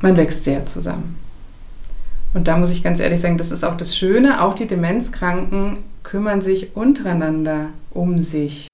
Man wächst sehr zusammen. Und da muss ich ganz ehrlich sagen, das ist auch das Schöne, auch die Demenzkranken kümmern sich untereinander um sich.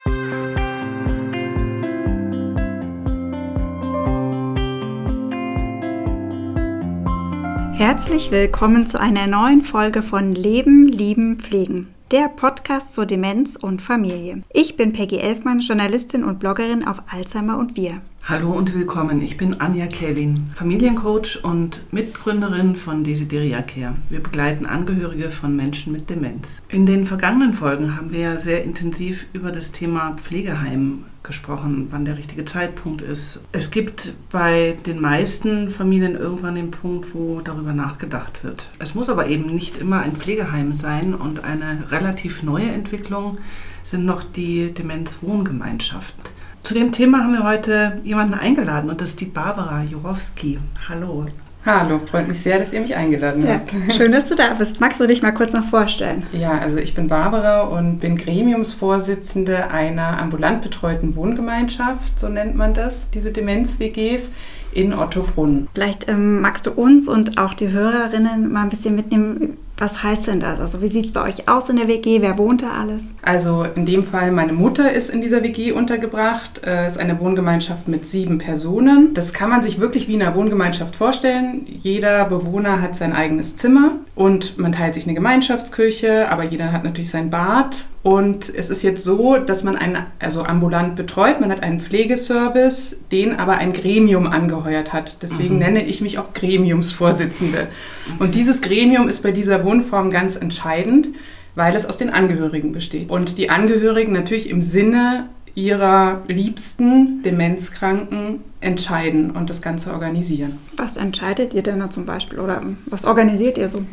Herzlich willkommen zu einer neuen Folge von Leben, Lieben, Pflegen der Podcast zur Demenz und Familie. Ich bin Peggy Elfmann, Journalistin und Bloggerin auf Alzheimer und Wir. Hallo und willkommen. Ich bin Anja Kellin, Familiencoach und Mitgründerin von Desideria Care. Wir begleiten Angehörige von Menschen mit Demenz. In den vergangenen Folgen haben wir sehr intensiv über das Thema Pflegeheim gesprochen, wann der richtige Zeitpunkt ist. Es gibt bei den meisten Familien irgendwann den Punkt, wo darüber nachgedacht wird. Es muss aber eben nicht immer ein Pflegeheim sein und eine relativ neue Entwicklung sind noch die Demenzwohngemeinschaft. Zu dem Thema haben wir heute jemanden eingeladen und das ist die Barbara Jurowski. Hallo. Hallo, freut mich sehr, dass ihr mich eingeladen ja, habt. Schön, dass du da bist. Magst du dich mal kurz noch vorstellen? Ja, also ich bin Barbara und bin Gremiumsvorsitzende einer ambulant betreuten Wohngemeinschaft, so nennt man das, diese Demenz-WGs in Ottobrunn. Vielleicht ähm, magst du uns und auch die Hörerinnen mal ein bisschen mitnehmen, was heißt denn das? Also wie sieht es bei euch aus in der WG? Wer wohnt da alles? Also in dem Fall meine Mutter ist in dieser WG untergebracht. Es äh, ist eine Wohngemeinschaft mit sieben Personen. Das kann man sich wirklich wie in einer Wohngemeinschaft vorstellen. Jeder Bewohner hat sein eigenes Zimmer und man teilt sich eine Gemeinschaftsküche, aber jeder hat natürlich sein Bad und es ist jetzt so, dass man einen, also ambulant betreut, man hat einen Pflegeservice, den aber ein Gremium angeheuert hat. Deswegen mhm. nenne ich mich auch Gremiumsvorsitzende. Und dieses Gremium ist bei dieser Wohnform ganz entscheidend, weil es aus den Angehörigen besteht. Und die Angehörigen natürlich im Sinne ihrer liebsten Demenzkranken entscheiden und das Ganze organisieren. Was entscheidet ihr denn da zum Beispiel oder was organisiert ihr so?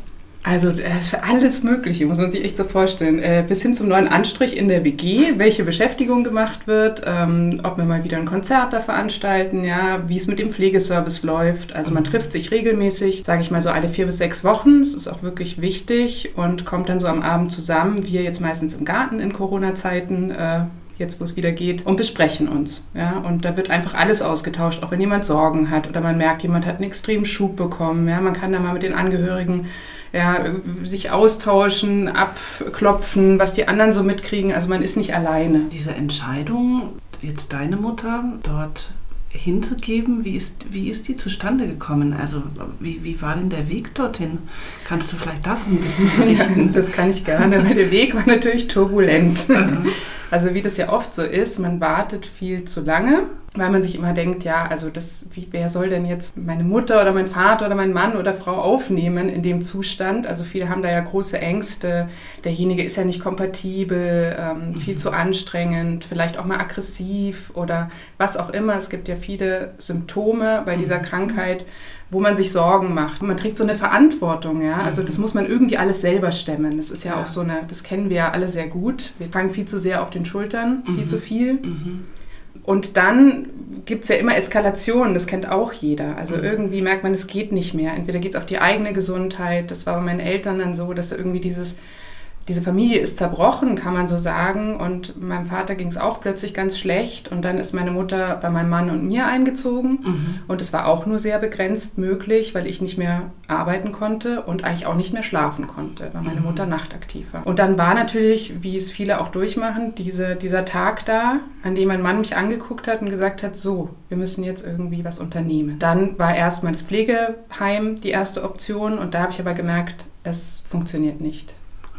Also äh, alles Mögliche, muss man sich echt so vorstellen. Äh, bis hin zum neuen Anstrich in der WG, welche Beschäftigung gemacht wird, ähm, ob wir mal wieder ein Konzert da veranstalten, ja, wie es mit dem Pflegeservice läuft. Also man trifft sich regelmäßig, sage ich mal so alle vier bis sechs Wochen. Das ist auch wirklich wichtig und kommt dann so am Abend zusammen. Wir jetzt meistens im Garten in Corona-Zeiten. Äh, jetzt wo es wieder geht, und besprechen uns. Ja? Und da wird einfach alles ausgetauscht, auch wenn jemand Sorgen hat oder man merkt, jemand hat einen extremen Schub bekommen. Ja? Man kann da mal mit den Angehörigen ja, sich austauschen, abklopfen, was die anderen so mitkriegen. Also man ist nicht alleine. Diese Entscheidung, jetzt deine Mutter dort hinzugeben, wie ist, wie ist die zustande gekommen? Also wie, wie war denn der Weg dorthin? Kannst du vielleicht davon ein bisschen berichten? das kann ich gerne, der Weg war natürlich turbulent. Also wie das ja oft so ist, man wartet viel zu lange, weil man sich immer denkt, ja, also das, wie, wer soll denn jetzt meine Mutter oder mein Vater oder mein Mann oder Frau aufnehmen in dem Zustand? Also viele haben da ja große Ängste. Derjenige ist ja nicht kompatibel, ähm, mhm. viel zu anstrengend, vielleicht auch mal aggressiv oder was auch immer. Es gibt ja viele Symptome bei dieser mhm. Krankheit wo man sich Sorgen macht. Man trägt so eine Verantwortung, ja. Also das muss man irgendwie alles selber stemmen. Das ist ja, ja. auch so eine, das kennen wir ja alle sehr gut. Wir fangen viel zu sehr auf den Schultern, mhm. viel zu viel. Mhm. Und dann gibt es ja immer Eskalationen, das kennt auch jeder. Also mhm. irgendwie merkt man, es geht nicht mehr. Entweder geht es auf die eigene Gesundheit, das war bei meinen Eltern dann so, dass irgendwie dieses diese Familie ist zerbrochen, kann man so sagen. Und meinem Vater ging es auch plötzlich ganz schlecht. Und dann ist meine Mutter bei meinem Mann und mir eingezogen. Mhm. Und es war auch nur sehr begrenzt möglich, weil ich nicht mehr arbeiten konnte und eigentlich auch nicht mehr schlafen konnte, weil meine mhm. Mutter nachtaktiv war. Und dann war natürlich, wie es viele auch durchmachen, diese, dieser Tag da, an dem mein Mann mich angeguckt hat und gesagt hat, so, wir müssen jetzt irgendwie was unternehmen. Dann war erstmal das Pflegeheim die erste Option. Und da habe ich aber gemerkt, es funktioniert nicht.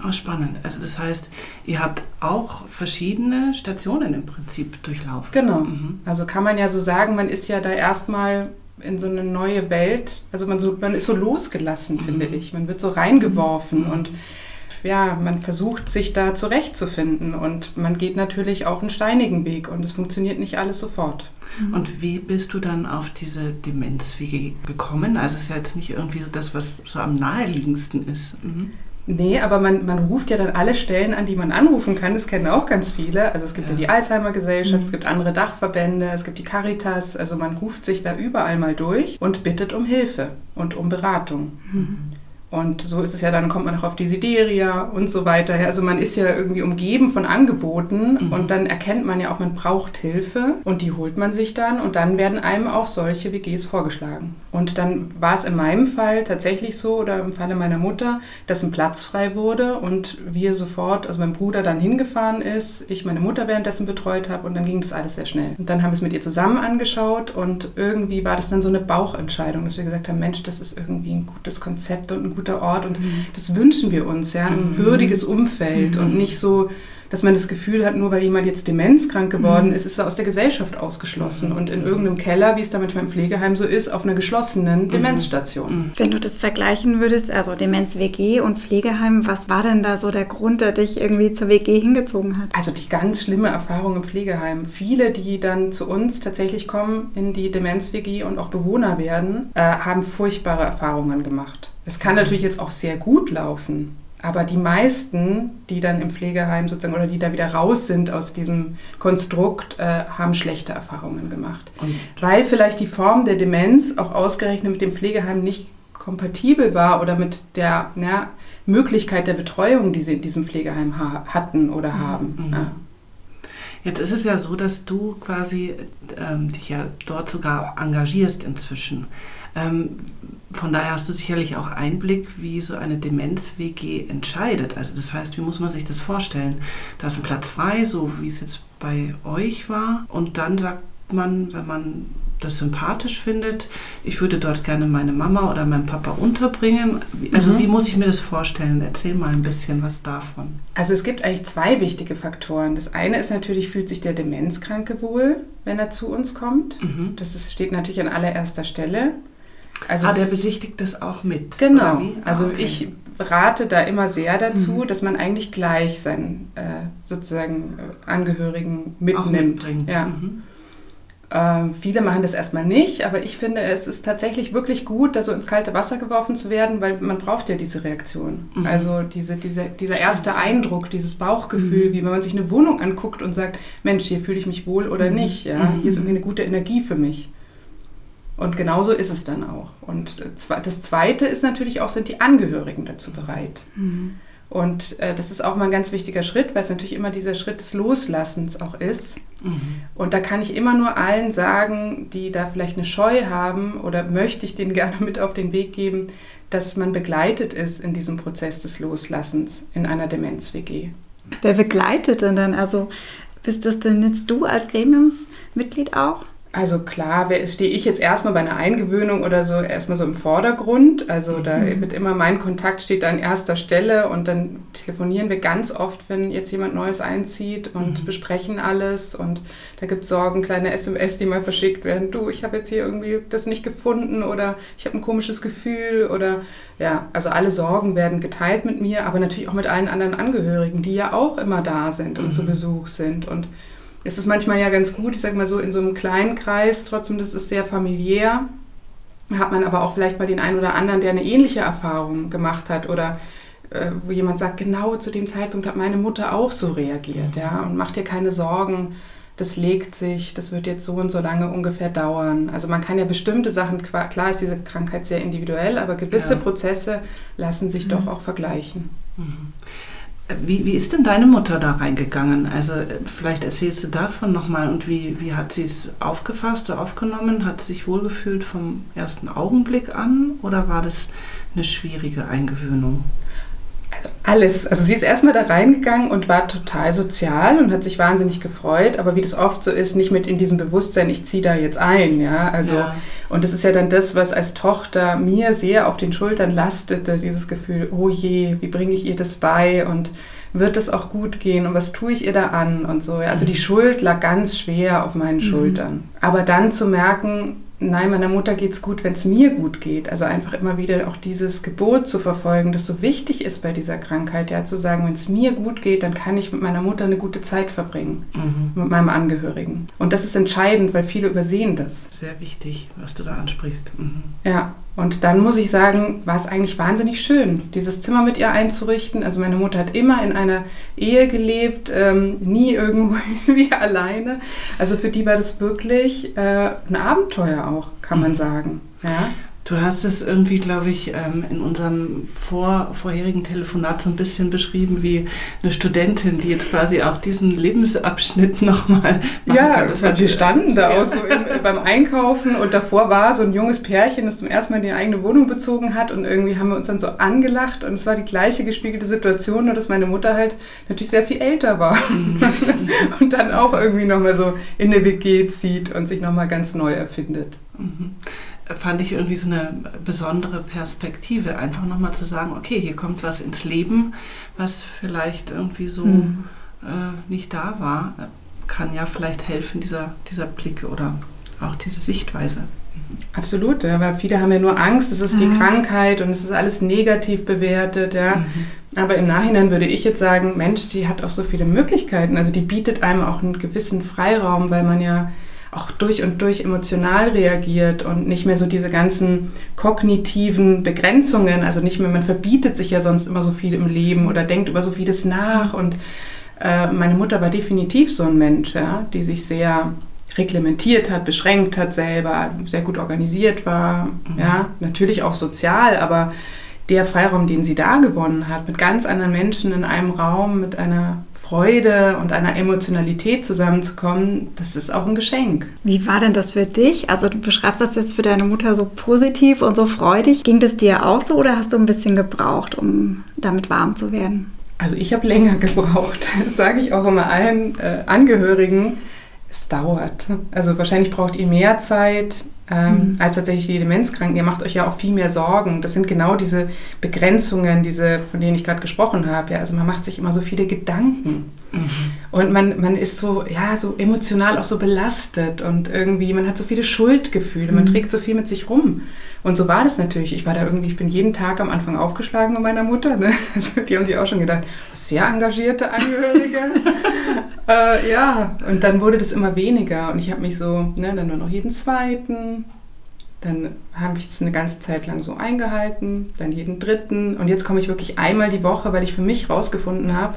Oh, spannend. Also das heißt, ihr habt auch verschiedene Stationen im Prinzip durchlaufen. Genau. Mhm. Also kann man ja so sagen, man ist ja da erstmal in so eine neue Welt. Also man, so, man ist so losgelassen, mhm. finde ich. Man wird so reingeworfen mhm. und ja, man versucht sich da zurechtzufinden und man geht natürlich auch einen steinigen Weg und es funktioniert nicht alles sofort. Mhm. Und wie bist du dann auf diese Demenzwege gekommen? Also es ist ja jetzt nicht irgendwie so das, was so am naheliegendsten ist. Mhm. Nee, aber man, man ruft ja dann alle Stellen an, die man anrufen kann. Das kennen auch ganz viele. Also es gibt ja, ja die Alzheimer-Gesellschaft, mhm. es gibt andere Dachverbände, es gibt die Caritas. Also man ruft sich da überall mal durch und bittet um Hilfe und um Beratung. Mhm. Und so ist es ja, dann kommt man auch auf die Sideria und so weiter. Also man ist ja irgendwie umgeben von Angeboten mhm. und dann erkennt man ja auch, man braucht Hilfe und die holt man sich dann und dann werden einem auch solche WGs vorgeschlagen. Und dann war es in meinem Fall tatsächlich so oder im Falle meiner Mutter, dass ein Platz frei wurde und wir sofort, also mein Bruder dann hingefahren ist, ich meine Mutter währenddessen betreut habe und dann ging das alles sehr schnell. Und dann haben wir es mit ihr zusammen angeschaut und irgendwie war das dann so eine Bauchentscheidung, dass wir gesagt haben, Mensch, das ist irgendwie ein gutes Konzept und ein guter Ort und mhm. das wünschen wir uns, ja, ein mhm. würdiges Umfeld und mhm. nicht so dass man das Gefühl hat, nur weil jemand jetzt demenzkrank geworden mhm. ist, ist er aus der Gesellschaft ausgeschlossen und in irgendeinem Keller, wie es da manchmal im Pflegeheim so ist, auf einer geschlossenen. Demenzstation. Wenn du das vergleichen würdest, also Demenz-WG und Pflegeheim, was war denn da so der Grund, der dich irgendwie zur WG hingezogen hat? Also die ganz schlimme Erfahrung im Pflegeheim. Viele, die dann zu uns tatsächlich kommen in die Demenz-WG und auch Bewohner werden, äh, haben furchtbare Erfahrungen gemacht. Es kann natürlich jetzt auch sehr gut laufen. Aber die meisten, die dann im Pflegeheim sozusagen oder die da wieder raus sind aus diesem Konstrukt, äh, haben schlechte Erfahrungen gemacht. Und Weil vielleicht die Form der Demenz auch ausgerechnet mit dem Pflegeheim nicht kompatibel war oder mit der na, Möglichkeit der Betreuung, die sie in diesem Pflegeheim ha hatten oder mhm. haben. Mhm. Ja. Jetzt ist es ja so, dass du quasi ähm, dich ja dort sogar engagierst inzwischen. Ähm, von daher hast du sicherlich auch Einblick, wie so eine Demenz-WG entscheidet. Also das heißt, wie muss man sich das vorstellen? Da ist ein Platz frei, so wie es jetzt bei euch war. Und dann sagt man, wenn man das sympathisch findet, ich würde dort gerne meine Mama oder meinen Papa unterbringen. Also mhm. wie muss ich mir das vorstellen? Erzähl mal ein bisschen was davon. Also es gibt eigentlich zwei wichtige Faktoren. Das eine ist natürlich, fühlt sich der Demenzkranke wohl, wenn er zu uns kommt. Mhm. Das ist, steht natürlich an allererster Stelle. Also ah, der besichtigt das auch mit. Genau. Also okay. ich rate da immer sehr dazu, mhm. dass man eigentlich gleich seinen äh, sozusagen äh, Angehörigen mitnimmt. Ja. Mhm. Ähm, viele machen das erstmal nicht, aber ich finde, es ist tatsächlich wirklich gut, da so ins kalte Wasser geworfen zu werden, weil man braucht ja diese Reaktion. Mhm. Also diese, diese, dieser Stimmt. erste Eindruck, dieses Bauchgefühl, mhm. wie wenn man sich eine Wohnung anguckt und sagt, Mensch, hier fühle ich mich wohl oder mhm. nicht. Ja? Hier ist mhm. irgendwie eine gute Energie für mich. Und genauso ist es dann auch. Und das Zweite ist natürlich auch, sind die Angehörigen dazu bereit. Mhm. Und äh, das ist auch mal ein ganz wichtiger Schritt, weil es natürlich immer dieser Schritt des Loslassens auch ist. Mhm. Und da kann ich immer nur allen sagen, die da vielleicht eine Scheu haben oder möchte ich denen gerne mit auf den Weg geben, dass man begleitet ist in diesem Prozess des Loslassens in einer Demenz-WG. Wer begleitet denn dann? Also bist das denn jetzt du als Gremiumsmitglied auch? Also klar, stehe ich jetzt erstmal bei einer Eingewöhnung oder so erstmal so im Vordergrund. Also da mhm. wird immer mein Kontakt steht an erster Stelle und dann telefonieren wir ganz oft, wenn jetzt jemand Neues einzieht und mhm. besprechen alles und da gibt es Sorgen, kleine SMS, die mal verschickt werden. Du, ich habe jetzt hier irgendwie das nicht gefunden oder ich habe ein komisches Gefühl oder ja, also alle Sorgen werden geteilt mit mir, aber natürlich auch mit allen anderen Angehörigen, die ja auch immer da sind und mhm. zu Besuch sind und es ist manchmal ja ganz gut, ich sag mal so, in so einem kleinen Kreis, trotzdem, das ist sehr familiär, hat man aber auch vielleicht mal den einen oder anderen, der eine ähnliche Erfahrung gemacht hat oder äh, wo jemand sagt, genau zu dem Zeitpunkt hat meine Mutter auch so reagiert, ja, und macht dir keine Sorgen, das legt sich, das wird jetzt so und so lange ungefähr dauern. Also man kann ja bestimmte Sachen, klar ist diese Krankheit sehr individuell, aber gewisse ja. Prozesse lassen sich mhm. doch auch vergleichen. Mhm. Wie, wie ist denn deine Mutter da reingegangen? Also äh, vielleicht erzählst du davon nochmal und wie, wie hat sie es aufgefasst oder aufgenommen? Hat sie sich wohlgefühlt vom ersten Augenblick an oder war das eine schwierige Eingewöhnung? Alles. Also sie ist erstmal da reingegangen und war total sozial und hat sich wahnsinnig gefreut, aber wie das oft so ist, nicht mit in diesem Bewusstsein, ich ziehe da jetzt ein, ja. Also ja. und das ist ja dann das, was als Tochter mir sehr auf den Schultern lastete, dieses Gefühl, oh je, wie bringe ich ihr das bei und wird es auch gut gehen und was tue ich ihr da an und so. Also die Schuld lag ganz schwer auf meinen mhm. Schultern. Aber dann zu merken, nein, meiner Mutter geht es gut, wenn es mir gut geht. Also einfach immer wieder auch dieses Gebot zu verfolgen, das so wichtig ist bei dieser Krankheit, ja, zu sagen, wenn es mir gut geht, dann kann ich mit meiner Mutter eine gute Zeit verbringen, mhm. mit meinem Angehörigen. Und das ist entscheidend, weil viele übersehen das. Sehr wichtig, was du da ansprichst. Mhm. Ja, und dann muss ich sagen, war es eigentlich wahnsinnig schön, dieses Zimmer mit ihr einzurichten. Also meine Mutter hat immer in einer Ehe gelebt, ähm, nie irgendwie alleine. Also für die war das wirklich äh, ein Abenteuer auch, kann man mhm. sagen. Ja? Du hast es irgendwie, glaube ich, ähm, in unserem vor, vorherigen Telefonat so ein bisschen beschrieben wie eine Studentin, die jetzt quasi auch diesen Lebensabschnitt nochmal machen ja, kann. Das wir standen da auch so im, beim Einkaufen und davor war so ein junges Pärchen, das zum ersten Mal in die eigene Wohnung bezogen hat und irgendwie haben wir uns dann so angelacht und es war die gleiche gespiegelte Situation, nur dass meine Mutter halt natürlich sehr viel älter war mhm. und dann auch irgendwie nochmal so in der WG zieht und sich nochmal ganz neu erfindet. Mhm fand ich irgendwie so eine besondere Perspektive, einfach nochmal zu sagen, okay, hier kommt was ins Leben, was vielleicht irgendwie so mhm. äh, nicht da war, kann ja vielleicht helfen, dieser, dieser Blick oder auch diese Sichtweise. Absolut, ja, weil viele haben ja nur Angst, es ist die mhm. Krankheit und es ist alles negativ bewertet, ja. Mhm. Aber im Nachhinein würde ich jetzt sagen, Mensch, die hat auch so viele Möglichkeiten. Also die bietet einem auch einen gewissen Freiraum, weil man ja auch durch und durch emotional reagiert und nicht mehr so diese ganzen kognitiven Begrenzungen, also nicht mehr, man verbietet sich ja sonst immer so viel im Leben oder denkt über so vieles nach und äh, meine Mutter war definitiv so ein Mensch, ja, die sich sehr reglementiert hat, beschränkt hat selber, sehr gut organisiert war, mhm. ja, natürlich auch sozial, aber der Freiraum, den sie da gewonnen hat, mit ganz anderen Menschen in einem Raum, mit einer Freude und einer Emotionalität zusammenzukommen, das ist auch ein Geschenk. Wie war denn das für dich? Also du beschreibst das jetzt für deine Mutter so positiv und so freudig. Ging das dir auch so oder hast du ein bisschen gebraucht, um damit warm zu werden? Also ich habe länger gebraucht. Das sage ich auch immer allen äh, Angehörigen. Es dauert. Also wahrscheinlich braucht ihr mehr Zeit ähm, mhm. als tatsächlich die Demenzkranken. Ihr macht euch ja auch viel mehr Sorgen. Das sind genau diese Begrenzungen, diese, von denen ich gerade gesprochen habe. Ja, also man macht sich immer so viele Gedanken. Mhm. Und man, man ist so, ja, so emotional auch so belastet und irgendwie, man hat so viele Schuldgefühle, man mhm. trägt so viel mit sich rum. Und so war das natürlich. Ich war da irgendwie, ich bin jeden Tag am Anfang aufgeschlagen mit meiner Mutter. Ne? Also die haben sich auch schon gedacht, sehr engagierte Angehörige. äh, ja, und dann wurde das immer weniger. Und ich habe mich so, ne, dann nur noch jeden zweiten. Dann habe ich es eine ganze Zeit lang so eingehalten, dann jeden dritten. Und jetzt komme ich wirklich einmal die Woche, weil ich für mich rausgefunden habe,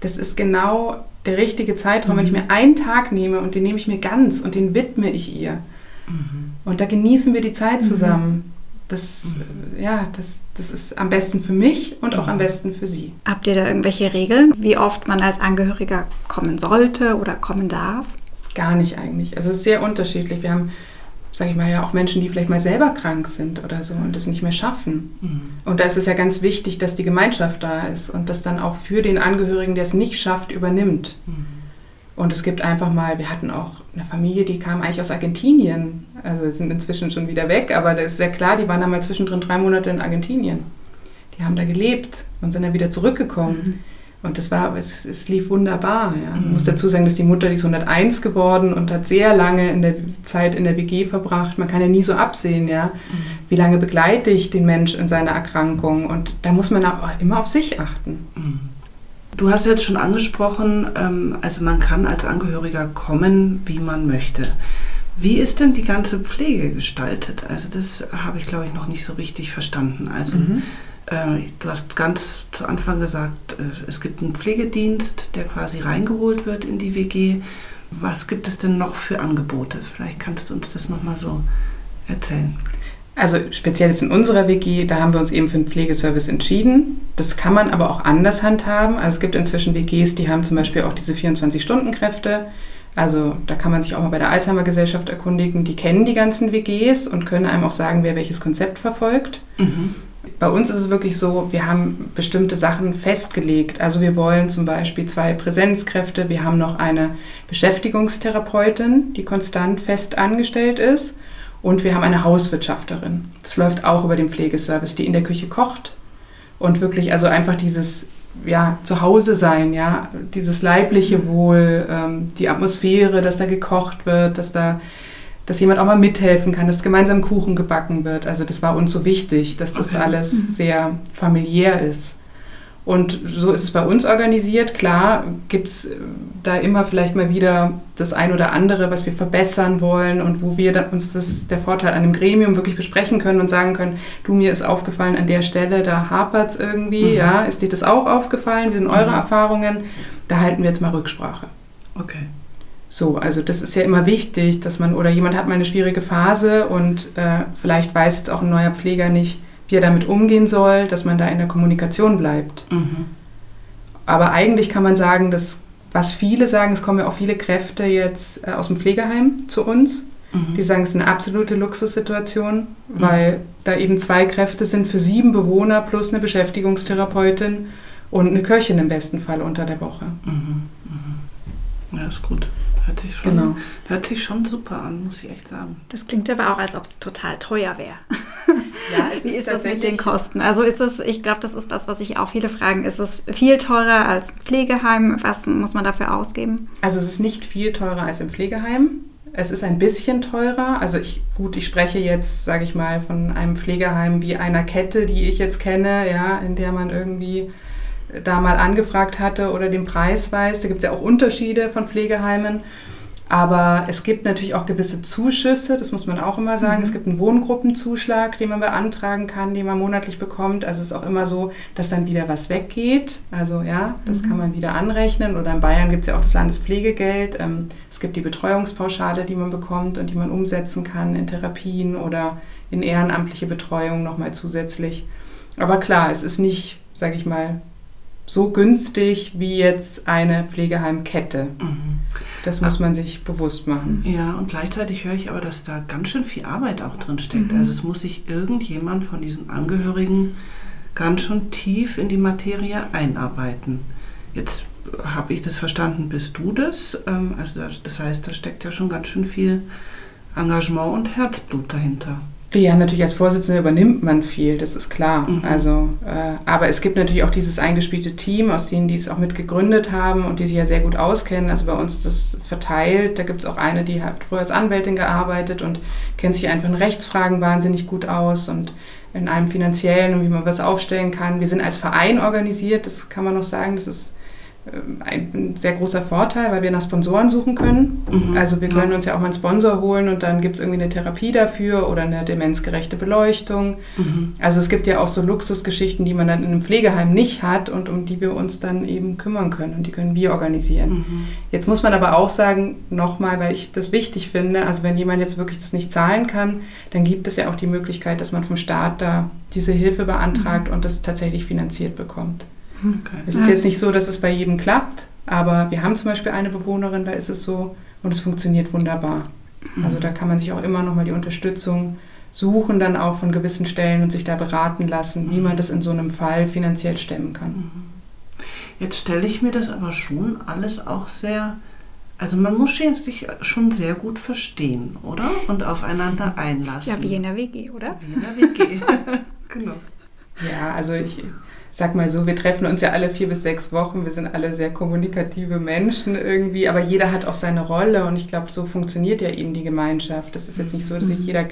das ist genau der richtige Zeitraum, mhm. wenn ich mhm. mir einen Tag nehme und den nehme ich mir ganz und den widme ich ihr. Mhm. Und da genießen wir die Zeit mhm. zusammen. Das, mhm. ja, das, das ist am besten für mich und auch am besten für Sie. Habt ihr da irgendwelche Regeln, wie oft man als Angehöriger kommen sollte oder kommen darf? Gar nicht eigentlich. Also es ist sehr unterschiedlich. Wir haben, sage ich mal, ja auch Menschen, die vielleicht mal selber krank sind oder so und das nicht mehr schaffen. Mhm. Und da ist es ja ganz wichtig, dass die Gemeinschaft da ist und das dann auch für den Angehörigen, der es nicht schafft, übernimmt. Mhm. Und es gibt einfach mal, wir hatten auch eine Familie, die kam eigentlich aus Argentinien. Also sind inzwischen schon wieder weg, aber das ist sehr klar, die waren dann mal zwischendrin drei Monate in Argentinien. Die haben da gelebt und sind dann wieder zurückgekommen. Mhm. Und das war, es, es lief wunderbar. Ja. Mhm. Ich muss dazu sagen, dass die Mutter, die ist 101 geworden und hat sehr lange in der Zeit in der WG verbracht. Man kann ja nie so absehen, ja. Mhm. Wie lange begleite ich den Mensch in seiner Erkrankung? Und da muss man auch immer auf sich achten. Du hast jetzt schon angesprochen, ähm, also man kann als Angehöriger kommen, wie man möchte. Wie ist denn die ganze Pflege gestaltet? Also das habe ich, glaube ich, noch nicht so richtig verstanden. Also mhm. äh, du hast ganz zu Anfang gesagt, äh, es gibt einen Pflegedienst, der quasi reingeholt wird in die WG. Was gibt es denn noch für Angebote? Vielleicht kannst du uns das nochmal so erzählen. Also speziell jetzt in unserer WG, da haben wir uns eben für einen Pflegeservice entschieden. Das kann man aber auch anders handhaben. Also es gibt inzwischen WGs, die haben zum Beispiel auch diese 24-Stunden-Kräfte. Also da kann man sich auch mal bei der Alzheimer-Gesellschaft erkundigen. Die kennen die ganzen WGs und können einem auch sagen, wer welches Konzept verfolgt. Mhm. Bei uns ist es wirklich so, wir haben bestimmte Sachen festgelegt. Also wir wollen zum Beispiel zwei Präsenzkräfte. Wir haben noch eine Beschäftigungstherapeutin, die konstant fest angestellt ist. Und wir haben eine Hauswirtschafterin. Das läuft auch über den Pflegeservice, die in der Küche kocht und wirklich also einfach dieses ja, Zuhause sein, ja, dieses leibliche Wohl, ähm, die Atmosphäre, dass da gekocht wird, dass da dass jemand auch mal mithelfen kann, dass gemeinsam Kuchen gebacken wird. Also das war uns so wichtig, dass das okay. alles mhm. sehr familiär ist. Und so ist es bei uns organisiert. Klar gibt es äh, da immer vielleicht mal wieder das ein oder andere, was wir verbessern wollen und wo wir uns das, der Vorteil an dem Gremium wirklich besprechen können und sagen können, du, mir ist aufgefallen an der Stelle, da hapert es irgendwie, mhm. ja, ist dir das auch aufgefallen, wie sind eure mhm. Erfahrungen? Da halten wir jetzt mal Rücksprache. Okay. So, also das ist ja immer wichtig, dass man, oder jemand hat mal eine schwierige Phase und äh, vielleicht weiß jetzt auch ein neuer Pfleger nicht, wie er damit umgehen soll, dass man da in der Kommunikation bleibt. Mhm. Aber eigentlich kann man sagen, dass, was viele sagen, es kommen ja auch viele Kräfte jetzt äh, aus dem Pflegeheim zu uns. Mhm. Die sagen, es ist eine absolute Luxussituation, mhm. weil da eben zwei Kräfte sind für sieben Bewohner plus eine Beschäftigungstherapeutin und eine Köchin im besten Fall unter der Woche. Mhm. mhm. Ja, ist gut. Hört sich, schon, genau. hört sich schon super an, muss ich echt sagen. Das klingt aber auch, als ob es total teuer wäre. Ja, Wie ist, das mit den Kosten? Also ist es, ich glaube, das ist was, was sich auch viele fragen. Ist es viel teurer als Pflegeheim? Was muss man dafür ausgeben? Also es ist nicht viel teurer als im Pflegeheim. Es ist ein bisschen teurer. Also ich, gut, ich spreche jetzt, sage ich mal, von einem Pflegeheim wie einer Kette, die ich jetzt kenne, ja, in der man irgendwie da mal angefragt hatte oder den Preis weiß. Da gibt es ja auch Unterschiede von Pflegeheimen. Aber es gibt natürlich auch gewisse Zuschüsse, das muss man auch immer sagen. Mhm. Es gibt einen Wohngruppenzuschlag, den man beantragen kann, den man monatlich bekommt. Also es ist auch immer so, dass dann wieder was weggeht. Also ja, das mhm. kann man wieder anrechnen. Oder in Bayern gibt es ja auch das Landespflegegeld. Ähm, es gibt die Betreuungspauschale, die man bekommt und die man umsetzen kann in Therapien oder in ehrenamtliche Betreuung nochmal zusätzlich. Aber klar, es ist nicht, sage ich mal, so günstig wie jetzt eine Pflegeheimkette. Mhm. Das muss man sich bewusst machen. Ja, und gleichzeitig höre ich aber, dass da ganz schön viel Arbeit auch drin steckt. Mhm. Also es muss sich irgendjemand von diesen Angehörigen ganz schön tief in die Materie einarbeiten. Jetzt habe ich das verstanden, bist du das? Ähm, also das heißt, da steckt ja schon ganz schön viel Engagement und Herzblut dahinter. Ja, natürlich als Vorsitzende übernimmt man viel, das ist klar. Mhm. Also, äh, aber es gibt natürlich auch dieses eingespielte Team, aus denen die es auch mit gegründet haben und die sich ja sehr gut auskennen. Also bei uns ist das verteilt. Da gibt es auch eine, die hat früher als Anwältin gearbeitet und kennt sich einfach in Rechtsfragen wahnsinnig gut aus und in einem finanziellen und wie man was aufstellen kann. Wir sind als Verein organisiert, das kann man noch sagen. Das ist ein sehr großer Vorteil, weil wir nach Sponsoren suchen können. Mhm. Also wir können ja. uns ja auch mal einen Sponsor holen und dann gibt es irgendwie eine Therapie dafür oder eine demenzgerechte Beleuchtung. Mhm. Also es gibt ja auch so Luxusgeschichten, die man dann in einem Pflegeheim nicht hat und um die wir uns dann eben kümmern können und die können wir organisieren. Mhm. Jetzt muss man aber auch sagen, nochmal, weil ich das wichtig finde, also wenn jemand jetzt wirklich das nicht zahlen kann, dann gibt es ja auch die Möglichkeit, dass man vom Staat da diese Hilfe beantragt mhm. und das tatsächlich finanziert bekommt. Okay. Es ist jetzt nicht so, dass es bei jedem klappt, aber wir haben zum Beispiel eine Bewohnerin, da ist es so und es funktioniert wunderbar. Mhm. Also da kann man sich auch immer noch mal die Unterstützung suchen, dann auch von gewissen Stellen und sich da beraten lassen, wie man das in so einem Fall finanziell stemmen kann. Mhm. Jetzt stelle ich mir das aber schon alles auch sehr, also man muss sich schon sehr gut verstehen, oder? Und aufeinander einlassen. Ja, wie in der WG, oder? Wie in der WG, genau. Ja, also ich sag mal so, wir treffen uns ja alle vier bis sechs Wochen. Wir sind alle sehr kommunikative Menschen irgendwie, aber jeder hat auch seine Rolle und ich glaube, so funktioniert ja eben die Gemeinschaft. Das ist jetzt nicht so, dass sich mhm. jeder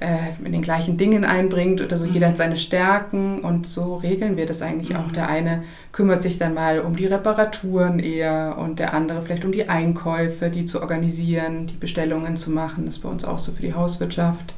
äh, in den gleichen Dingen einbringt oder so. Jeder hat seine Stärken und so regeln wir das eigentlich auch. Mhm. Der eine kümmert sich dann mal um die Reparaturen eher und der andere vielleicht um die Einkäufe, die zu organisieren, die Bestellungen zu machen. Das ist bei uns auch so für die Hauswirtschaft.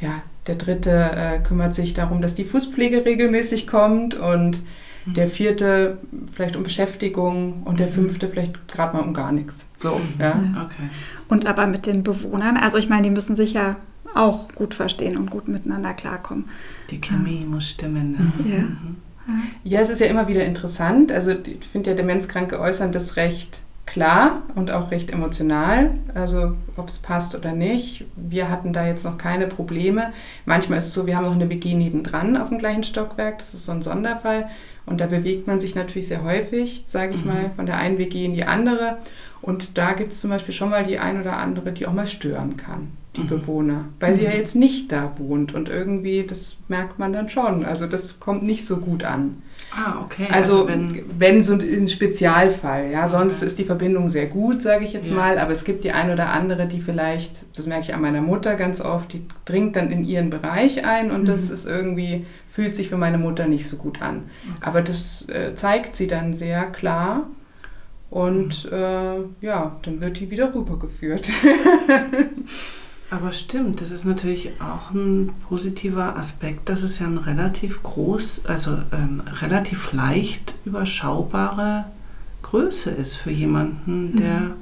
Ja, der dritte äh, kümmert sich darum, dass die Fußpflege regelmäßig kommt und mhm. der vierte vielleicht um Beschäftigung und der mhm. fünfte vielleicht gerade mal um gar nichts. So, mhm. ja. Okay. Und aber mit den Bewohnern, also ich meine, die müssen sich ja auch gut verstehen und gut miteinander klarkommen. Die Chemie ja. muss stimmen. Ne? Ja. Mhm. Ja, es ist ja immer wieder interessant. Also ich finde ja, Demenzkranke äußern das recht klar und auch recht emotional, also ob es passt oder nicht. Wir hatten da jetzt noch keine Probleme. Manchmal ist es so, wir haben noch eine WG nebendran auf dem gleichen Stockwerk, das ist so ein Sonderfall und da bewegt man sich natürlich sehr häufig, sage ich mhm. mal, von der einen WG in die andere und da gibt es zum Beispiel schon mal die ein oder andere, die auch mal stören kann, die mhm. Bewohner, weil mhm. sie ja mhm. jetzt nicht da wohnt und irgendwie, das merkt man dann schon, also das kommt nicht so gut an. Ah, okay. Also, also wenn, wenn, so ein Spezialfall, ja, sonst okay. ist die Verbindung sehr gut, sage ich jetzt ja. mal, aber es gibt die ein oder andere, die vielleicht, das merke ich an meiner Mutter ganz oft, die dringt dann in ihren Bereich ein und mhm. das ist irgendwie, fühlt sich für meine Mutter nicht so gut an. Okay. Aber das äh, zeigt sie dann sehr klar und mhm. äh, ja, dann wird die wieder rübergeführt. Aber stimmt, das ist natürlich auch ein positiver Aspekt, dass es ja ein relativ groß, also ähm, relativ leicht überschaubare Größe ist für jemanden, mhm. der mhm.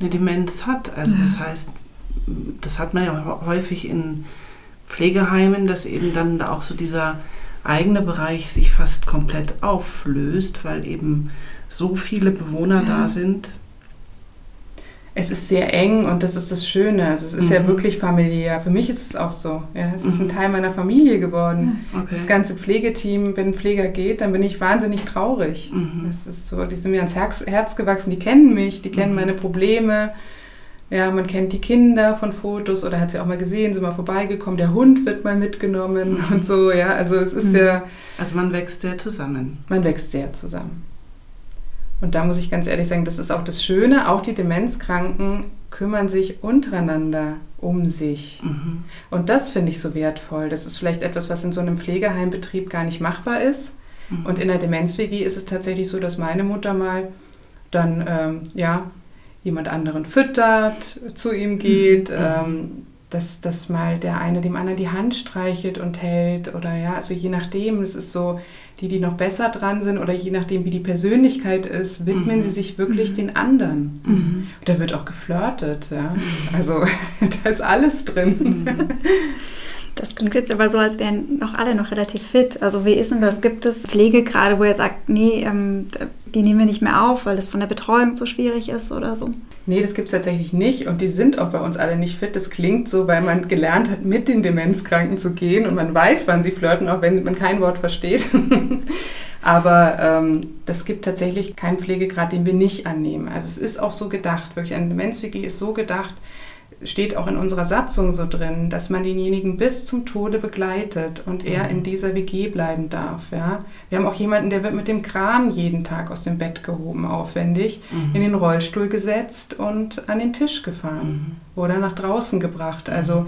eine Demenz hat. Also ja. das heißt, das hat man ja häufig in Pflegeheimen, dass eben dann auch so dieser eigene Bereich sich fast komplett auflöst, weil eben so viele Bewohner ja. da sind. Es ist sehr eng und das ist das Schöne. Also es ist mhm. ja wirklich familiär. Für mich ist es auch so. Ja, es mhm. ist ein mhm. Teil meiner Familie geworden. Okay. Das ganze Pflegeteam, wenn ein Pfleger geht, dann bin ich wahnsinnig traurig. Mhm. Das ist so, die sind mir ans Herz, Herz gewachsen, die kennen mich, die kennen mhm. meine Probleme. Ja, man kennt die Kinder von Fotos oder hat sie auch mal gesehen, sind mal vorbeigekommen. Der Hund wird mal mitgenommen mhm. und so. Ja, also es ist ja. Also man wächst sehr zusammen. Man wächst sehr zusammen. Und da muss ich ganz ehrlich sagen, das ist auch das Schöne, auch die Demenzkranken kümmern sich untereinander um sich. Mhm. Und das finde ich so wertvoll. Das ist vielleicht etwas, was in so einem Pflegeheimbetrieb gar nicht machbar ist. Mhm. Und in der Demenz-WG ist es tatsächlich so, dass meine Mutter mal dann, ähm, ja, jemand anderen füttert, zu ihm geht, mhm. ähm, dass, dass mal der eine dem anderen die Hand streichelt und hält oder ja, also je nachdem, es ist so, die, die noch besser dran sind oder je nachdem, wie die Persönlichkeit ist, widmen mhm. sie sich wirklich mhm. den anderen. Mhm. Da wird auch geflirtet, ja. Also da ist alles drin. Mhm. Das klingt jetzt aber so, als wären noch alle noch relativ fit. Also wie ist denn das? Gibt es Pflegegrade, wo er sagt, nee, ähm, die nehmen wir nicht mehr auf, weil es von der Betreuung so schwierig ist oder so? Nee, das gibt es tatsächlich nicht und die sind auch bei uns alle nicht fit. Das klingt so, weil man gelernt hat, mit den Demenzkranken zu gehen und man weiß, wann sie flirten, auch wenn man kein Wort versteht. Aber ähm, das gibt tatsächlich keinen Pflegegrad, den wir nicht annehmen. Also es ist auch so gedacht, wirklich ein Demenz-WG ist so gedacht, steht auch in unserer Satzung so drin, dass man denjenigen bis zum Tode begleitet und er in dieser WG bleiben darf. Ja? Wir haben auch jemanden, der wird mit dem Kran jeden Tag aus dem Bett gehoben, aufwendig, mhm. in den Rollstuhl gesetzt und an den Tisch gefahren mhm. oder nach draußen gebracht. Also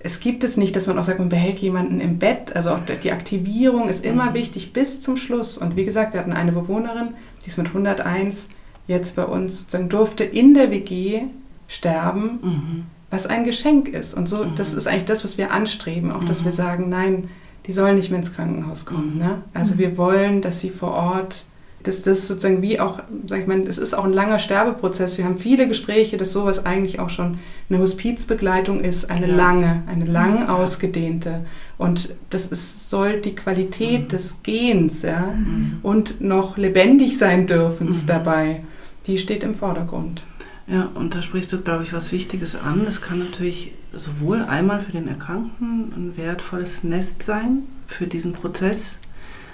es gibt es nicht, dass man auch sagt, man behält jemanden im Bett. Also auch die Aktivierung ist immer mhm. wichtig bis zum Schluss. Und wie gesagt, wir hatten eine Bewohnerin, die ist mit 101 jetzt bei uns sozusagen durfte in der WG sterben, mhm. was ein Geschenk ist. Und so, mhm. das ist eigentlich das, was wir anstreben, auch dass wir mhm. sagen, nein, die sollen nicht mehr ins Krankenhaus kommen. Mhm. Ne? Also mhm. wir wollen, dass sie vor Ort, dass das sozusagen wie auch, sag ich mal, es ist auch ein langer Sterbeprozess. Wir haben viele Gespräche, dass sowas eigentlich auch schon eine Hospizbegleitung ist, eine ja. lange, eine lang ausgedehnte. Und das ist, soll die Qualität mhm. des Gehens ja, und noch lebendig sein dürfens dabei, die steht im Vordergrund. Ja, und da sprichst du, glaube ich, was Wichtiges an. Es kann natürlich sowohl einmal für den Erkrankten ein wertvolles Nest sein für diesen Prozess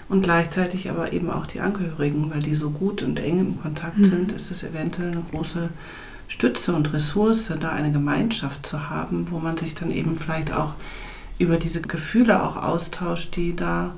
und gleichzeitig aber eben auch die Angehörigen, weil die so gut und eng im Kontakt mhm. sind, ist es eventuell eine große Stütze und Ressource, da eine Gemeinschaft zu haben, wo man sich dann eben vielleicht auch über diese Gefühle auch austauscht, die da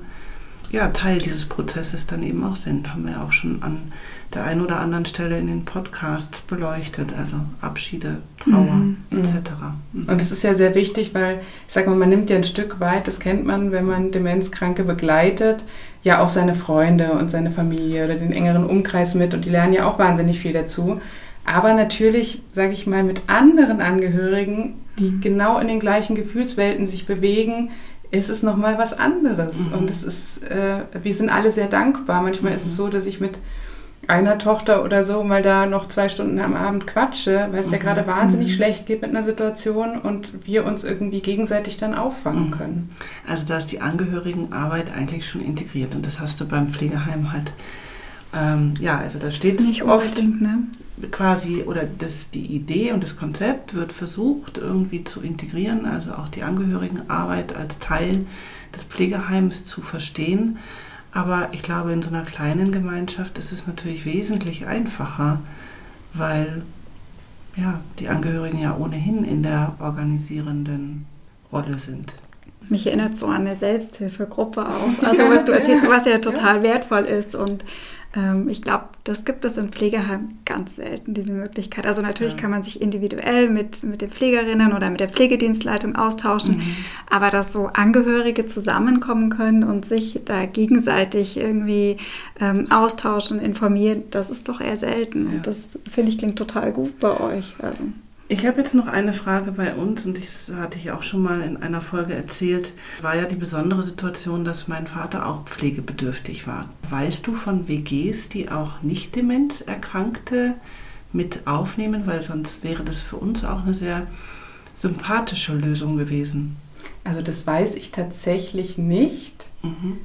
ja, Teil dieses Prozesses dann eben auch sind. Haben wir auch schon an der einen oder anderen Stelle in den Podcasts beleuchtet, also Abschiede, Trauer mhm. etc. Mhm. Und das ist ja sehr wichtig, weil ich sage mal, man nimmt ja ein Stück weit, das kennt man, wenn man Demenzkranke begleitet, ja auch seine Freunde und seine Familie oder den engeren Umkreis mit und die lernen ja auch wahnsinnig viel dazu. Aber natürlich, sage ich mal, mit anderen Angehörigen, die mhm. genau in den gleichen Gefühlswelten sich bewegen, ist es nochmal was anderes. Mhm. Und es ist, äh, wir sind alle sehr dankbar. Manchmal mhm. ist es mhm. so, dass ich mit einer Tochter oder so mal da noch zwei Stunden am Abend quatsche, weil es mhm. ja gerade wahnsinnig mhm. schlecht geht mit einer Situation und wir uns irgendwie gegenseitig dann auffangen mhm. können. Also da ist die Angehörigenarbeit eigentlich schon integriert und das hast du beim Pflegeheim halt ähm, ja, also da steht es oft ne? quasi, oder das, die Idee und das Konzept wird versucht irgendwie zu integrieren, also auch die Angehörigenarbeit als Teil des Pflegeheims zu verstehen. Aber ich glaube, in so einer kleinen Gemeinschaft ist es natürlich wesentlich einfacher, weil ja, die Angehörigen ja ohnehin in der organisierenden Rolle sind. Mich erinnert so an eine Selbsthilfegruppe auch. Also was du erzählst, was ja total wertvoll ist. Und ähm, ich glaube, das gibt es im Pflegeheim ganz selten, diese Möglichkeit. Also natürlich ja. kann man sich individuell mit, mit den Pflegerinnen oder mit der Pflegedienstleitung austauschen, mhm. aber dass so Angehörige zusammenkommen können und sich da gegenseitig irgendwie ähm, austauschen, informieren, das ist doch eher selten. Ja. Und das finde ich klingt total gut bei euch. Also. Ich habe jetzt noch eine Frage bei uns und das hatte ich auch schon mal in einer Folge erzählt. War ja die besondere Situation, dass mein Vater auch pflegebedürftig war. Weißt du von WGs, die auch nicht demenzerkrankte mit aufnehmen, weil sonst wäre das für uns auch eine sehr sympathische Lösung gewesen. Also das weiß ich tatsächlich nicht. Mhm.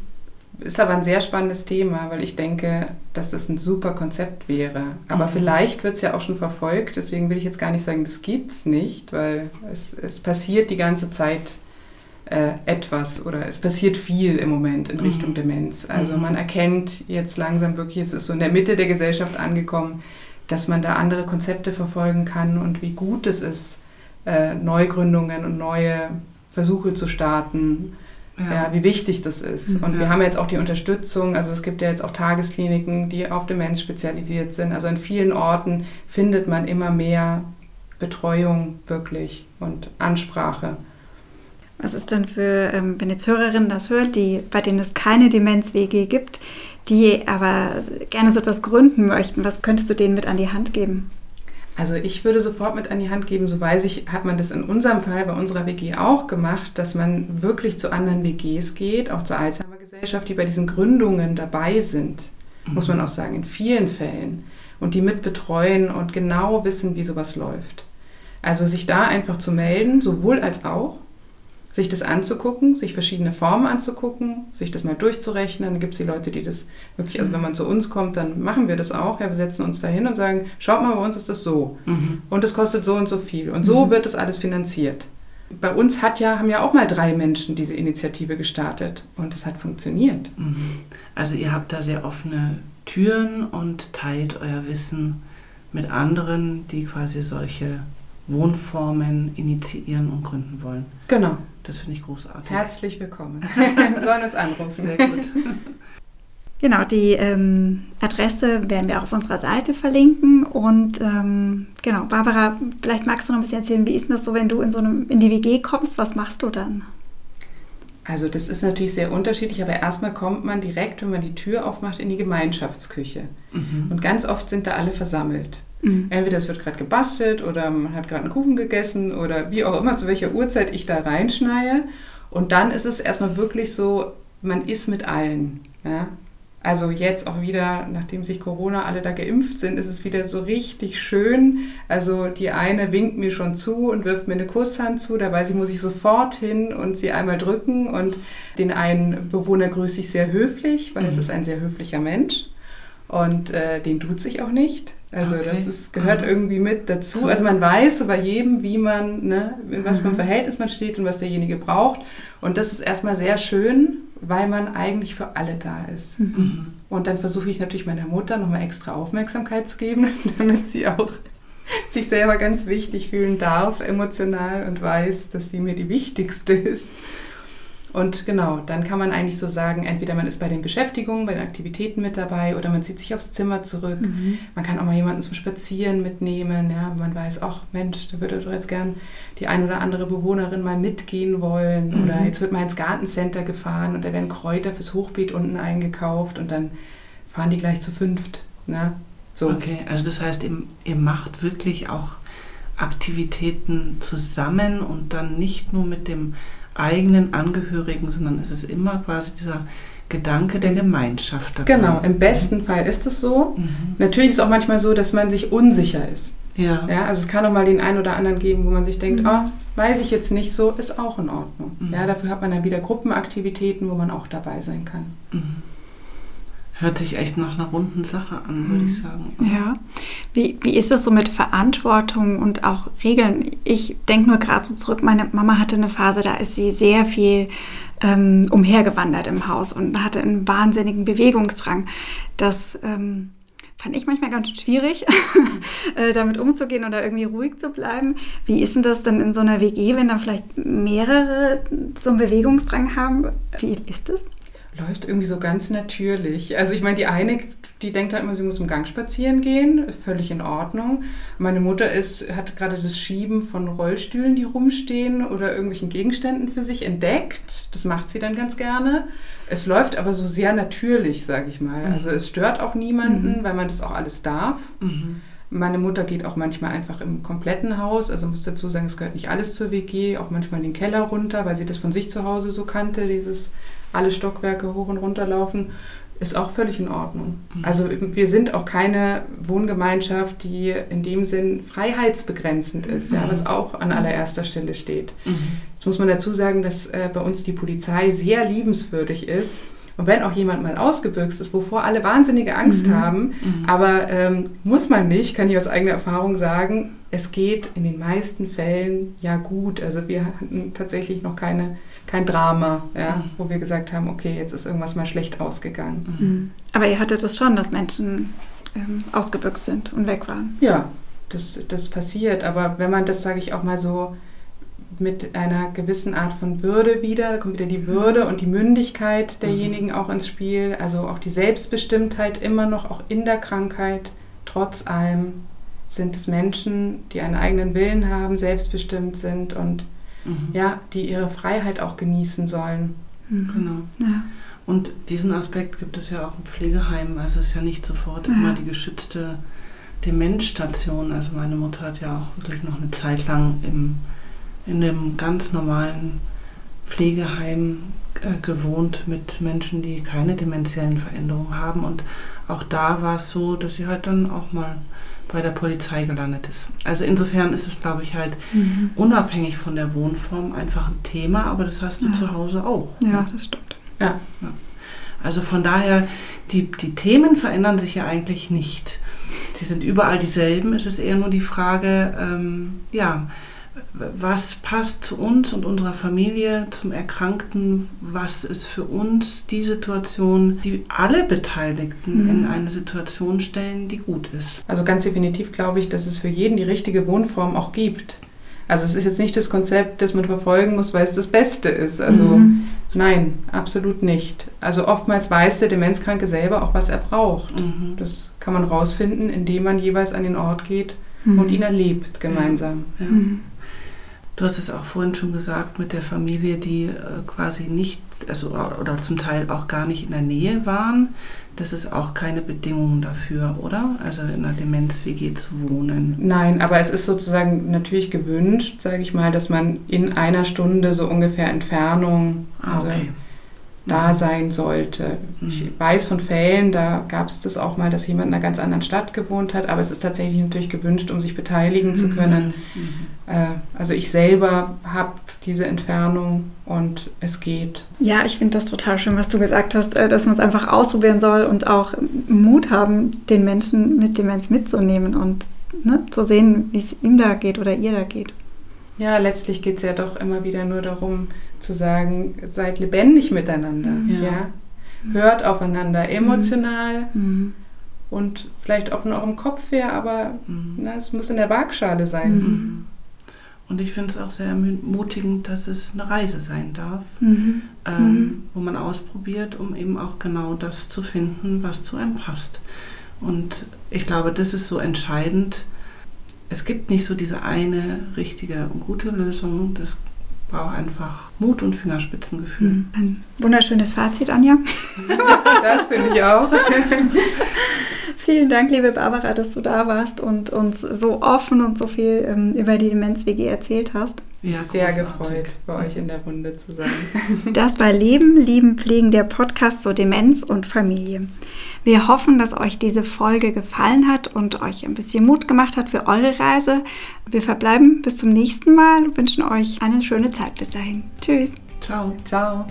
Ist aber ein sehr spannendes Thema, weil ich denke, dass das ein super Konzept wäre. Aber mhm. vielleicht wird es ja auch schon verfolgt. Deswegen will ich jetzt gar nicht sagen, das gibt es nicht, weil es, es passiert die ganze Zeit äh, etwas oder es passiert viel im Moment in Richtung mhm. Demenz. Also mhm. man erkennt jetzt langsam wirklich, es ist so in der Mitte der Gesellschaft angekommen, dass man da andere Konzepte verfolgen kann und wie gut es ist, äh, Neugründungen und neue Versuche zu starten. Ja. ja wie wichtig das ist. Mhm. Und wir haben jetzt auch die Unterstützung, also es gibt ja jetzt auch Tageskliniken, die auf Demenz spezialisiert sind. Also an vielen Orten findet man immer mehr Betreuung wirklich und Ansprache. Was ist denn für, ähm, wenn jetzt Hörerinnen das hört, die, bei denen es keine Demenz-WG gibt, die aber gerne so etwas gründen möchten, was könntest du denen mit an die Hand geben? Also ich würde sofort mit an die Hand geben, so weiß ich, hat man das in unserem Fall bei unserer WG auch gemacht, dass man wirklich zu anderen WGs geht, auch zur Alzheimer Gesellschaft, die bei diesen Gründungen dabei sind, mhm. muss man auch sagen, in vielen Fällen und die mit betreuen und genau wissen, wie sowas läuft. Also sich da einfach zu melden, sowohl als auch sich das anzugucken, sich verschiedene Formen anzugucken, sich das mal durchzurechnen. Dann gibt es die Leute, die das wirklich, also wenn man zu uns kommt, dann machen wir das auch. Ja, wir setzen uns da hin und sagen, schaut mal, bei uns ist das so. Mhm. Und es kostet so und so viel. Und so mhm. wird das alles finanziert. Bei uns hat ja, haben ja auch mal drei Menschen diese Initiative gestartet und es hat funktioniert. Mhm. Also ihr habt da sehr offene Türen und teilt euer Wissen mit anderen, die quasi solche Wohnformen initiieren und gründen wollen. Genau. Das finde ich großartig. Herzlich willkommen. Wir sollen uns anrufen. Sehr gut. Genau, die ähm, Adresse werden wir auch auf unserer Seite verlinken. Und ähm, genau, Barbara, vielleicht magst du noch ein bisschen erzählen, wie ist das so, wenn du in so einem in die WG kommst? Was machst du dann? Also das ist natürlich sehr unterschiedlich, aber erstmal kommt man direkt, wenn man die Tür aufmacht, in die Gemeinschaftsküche. Mhm. Und ganz oft sind da alle versammelt. Mhm. Entweder es wird gerade gebastelt oder man hat gerade einen Kuchen gegessen oder wie auch immer, zu welcher Uhrzeit ich da reinschneie. Und dann ist es erstmal wirklich so, man ist mit allen. Ja? Also jetzt auch wieder, nachdem sich Corona alle da geimpft sind, ist es wieder so richtig schön. Also die eine winkt mir schon zu und wirft mir eine Kusshand zu. Da weiß ich, muss ich sofort hin und sie einmal drücken. Und den einen Bewohner grüße ich sehr höflich, weil mhm. es ist ein sehr höflicher Mensch. Und äh, den tut sich auch nicht. Also okay. das ist, gehört mhm. irgendwie mit dazu. Also man weiß so bei jedem, wie man, ne, in was für ein mhm. Verhältnis man steht und was derjenige braucht. Und das ist erstmal sehr schön, weil man eigentlich für alle da ist. Mhm. Und dann versuche ich natürlich meiner Mutter nochmal extra Aufmerksamkeit zu geben, damit sie auch sich selber ganz wichtig fühlen darf, emotional und weiß, dass sie mir die wichtigste ist. Und genau, dann kann man eigentlich so sagen, entweder man ist bei den Beschäftigungen, bei den Aktivitäten mit dabei oder man zieht sich aufs Zimmer zurück. Mhm. Man kann auch mal jemanden zum Spazieren mitnehmen, ja, man weiß, ach Mensch, da würde doch jetzt gern die ein oder andere Bewohnerin mal mitgehen wollen. Mhm. Oder jetzt wird mal ins Gartencenter gefahren und da werden Kräuter fürs Hochbeet unten eingekauft und dann fahren die gleich zu fünft. Ne? So. Okay, also das heißt, ihr, ihr macht wirklich auch Aktivitäten zusammen und dann nicht nur mit dem eigenen Angehörigen, sondern es ist immer quasi dieser Gedanke der Gemeinschaft. Dabei. Genau, im besten Fall ist es so. Mhm. Natürlich ist es auch manchmal so, dass man sich unsicher ist. Ja. ja. Also es kann auch mal den einen oder anderen geben, wo man sich denkt, mhm. oh, weiß ich jetzt nicht so, ist auch in Ordnung. Mhm. Ja, dafür hat man dann wieder Gruppenaktivitäten, wo man auch dabei sein kann. Mhm. Hört sich echt nach einer runden Sache an, würde ich mhm. sagen. Ja. Wie, wie ist das so mit Verantwortung und auch Regeln? Ich denke nur gerade so zurück, meine Mama hatte eine Phase, da ist sie sehr viel ähm, umhergewandert im Haus und hatte einen wahnsinnigen Bewegungsdrang. Das ähm, fand ich manchmal ganz schwierig, äh, damit umzugehen oder irgendwie ruhig zu bleiben. Wie ist denn das denn in so einer WG, wenn da vielleicht mehrere so einen Bewegungsdrang haben? Wie ist das? Läuft irgendwie so ganz natürlich. Also ich meine, die eine, die denkt halt immer, sie muss im Gang spazieren gehen, völlig in Ordnung. Meine Mutter ist, hat gerade das Schieben von Rollstühlen, die rumstehen oder irgendwelchen Gegenständen für sich entdeckt. Das macht sie dann ganz gerne. Es läuft aber so sehr natürlich, sage ich mal. Also es stört auch niemanden, mhm. weil man das auch alles darf. Mhm. Meine Mutter geht auch manchmal einfach im kompletten Haus, also muss dazu sagen, es gehört nicht alles zur WG, auch manchmal in den Keller runter, weil sie das von sich zu Hause so kannte, dieses alle Stockwerke hoch und runter laufen. ist auch völlig in Ordnung. Mhm. Also wir sind auch keine Wohngemeinschaft, die in dem Sinn freiheitsbegrenzend ist, mhm. ja, was auch an allererster Stelle steht. Mhm. Jetzt muss man dazu sagen, dass äh, bei uns die Polizei sehr liebenswürdig ist. Und wenn auch jemand mal ausgebüxt ist, wovor alle wahnsinnige Angst mhm. haben, mhm. aber ähm, muss man nicht, kann ich aus eigener Erfahrung sagen, es geht in den meisten Fällen ja gut. Also wir hatten tatsächlich noch keine kein Drama, ja, mhm. wo wir gesagt haben, okay, jetzt ist irgendwas mal schlecht ausgegangen. Mhm. Aber ihr hattet es schon, dass Menschen ähm, ausgebüxt sind und weg waren. Ja, das, das passiert. Aber wenn man das, sage ich auch mal so, mit einer gewissen Art von Würde wieder, da kommt wieder die Würde und die Mündigkeit derjenigen mhm. auch ins Spiel, also auch die Selbstbestimmtheit immer noch, auch in der Krankheit, trotz allem sind es Menschen, die einen eigenen Willen haben, selbstbestimmt sind und mhm. ja, die ihre Freiheit auch genießen sollen. Mhm. Genau. Ja. Und diesen Aspekt gibt es ja auch im Pflegeheim. Also es ist ja nicht sofort ja. immer die geschützte Demenzstation. Also meine Mutter hat ja auch wirklich noch eine Zeit lang im, in dem ganz normalen Pflegeheim äh, gewohnt mit Menschen, die keine demenziellen Veränderungen haben. Und auch da war es so, dass sie halt dann auch mal bei der Polizei gelandet ist. Also insofern ist es, glaube ich, halt mhm. unabhängig von der Wohnform einfach ein Thema, aber das hast du ja. zu Hause auch. Ja, ne? das stimmt. Ja. ja. Also von daher, die, die Themen verändern sich ja eigentlich nicht. Sie sind überall dieselben. Es ist eher nur die Frage, ähm, ja, was passt zu uns und unserer Familie, zum Erkrankten, was ist für uns die Situation, die alle Beteiligten mhm. in eine Situation stellen, die gut ist. Also ganz definitiv glaube ich, dass es für jeden die richtige Wohnform auch gibt. Also es ist jetzt nicht das Konzept, das man verfolgen muss, weil es das Beste ist. Also mhm. nein, absolut nicht. Also oftmals weiß der Demenzkranke selber auch, was er braucht. Mhm. Das kann man rausfinden, indem man jeweils an den Ort geht mhm. und ihn erlebt gemeinsam. Ja. Du hast es auch vorhin schon gesagt mit der Familie, die äh, quasi nicht, also oder zum Teil auch gar nicht in der Nähe waren. Das ist auch keine Bedingung dafür, oder? Also in einer Demenz-WG zu wohnen. Nein, aber es ist sozusagen natürlich gewünscht, sage ich mal, dass man in einer Stunde so ungefähr Entfernung, ah, also okay da mhm. sein sollte. Ich mhm. weiß von Fällen, da gab es das auch mal, dass jemand in einer ganz anderen Stadt gewohnt hat, aber es ist tatsächlich natürlich gewünscht, um sich beteiligen zu können. Mhm. Äh, also ich selber habe diese Entfernung und es geht. Ja, ich finde das total schön, was du gesagt hast, äh, dass man es einfach ausprobieren soll und auch Mut haben, den Menschen mit Demenz mitzunehmen und ne, zu sehen, wie es ihm da geht oder ihr da geht. Ja, letztlich geht es ja doch immer wieder nur darum, zu sagen, seid lebendig miteinander. Ja. ja? Hört aufeinander emotional mhm. und vielleicht auch von eurem Kopf her, aber mhm. na, es muss in der Waagschale sein. Mhm. Und ich finde es auch sehr ermutigend, dass es eine Reise sein darf, mhm. ähm, mhm. wo man ausprobiert, um eben auch genau das zu finden, was zu einem passt. Und ich glaube, das ist so entscheidend. Es gibt nicht so diese eine richtige und gute Lösung. Das braucht einfach Mut und Fingerspitzengefühl. Hm, ein wunderschönes Fazit, Anja. das finde ich auch. Vielen Dank, liebe Barbara, dass du da warst und uns so offen und so viel ähm, über die Demenz-WG erzählt hast. Ja, Sehr großartig. gefreut, bei euch in der Runde zu sein. Das war Leben, Lieben, Pflegen, der Podcast zur Demenz und Familie. Wir hoffen, dass euch diese Folge gefallen hat und euch ein bisschen Mut gemacht hat für eure Reise. Wir verbleiben bis zum nächsten Mal und wünschen euch eine schöne Zeit bis dahin. Tschüss. Ciao. Ciao.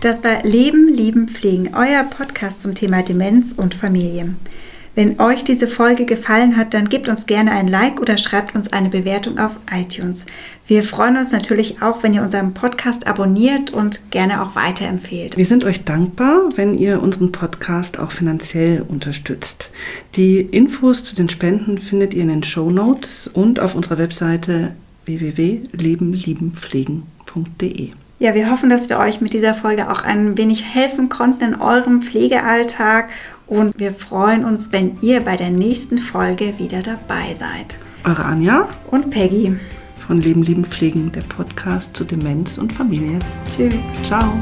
Das war Leben, Lieben, Pflegen, euer Podcast zum Thema Demenz und Familie. Wenn euch diese Folge gefallen hat, dann gebt uns gerne ein Like oder schreibt uns eine Bewertung auf iTunes. Wir freuen uns natürlich auch, wenn ihr unseren Podcast abonniert und gerne auch weiterempfehlt. Wir sind euch dankbar, wenn ihr unseren Podcast auch finanziell unterstützt. Die Infos zu den Spenden findet ihr in den Show Notes und auf unserer Webseite www.lebenliebenpflegen.de. Ja, wir hoffen, dass wir euch mit dieser Folge auch ein wenig helfen konnten in eurem Pflegealltag und wir freuen uns, wenn ihr bei der nächsten Folge wieder dabei seid. Eure Anja und Peggy von Leben, Lieben, Pflegen, der Podcast zu Demenz und Familie. Tschüss. Ciao.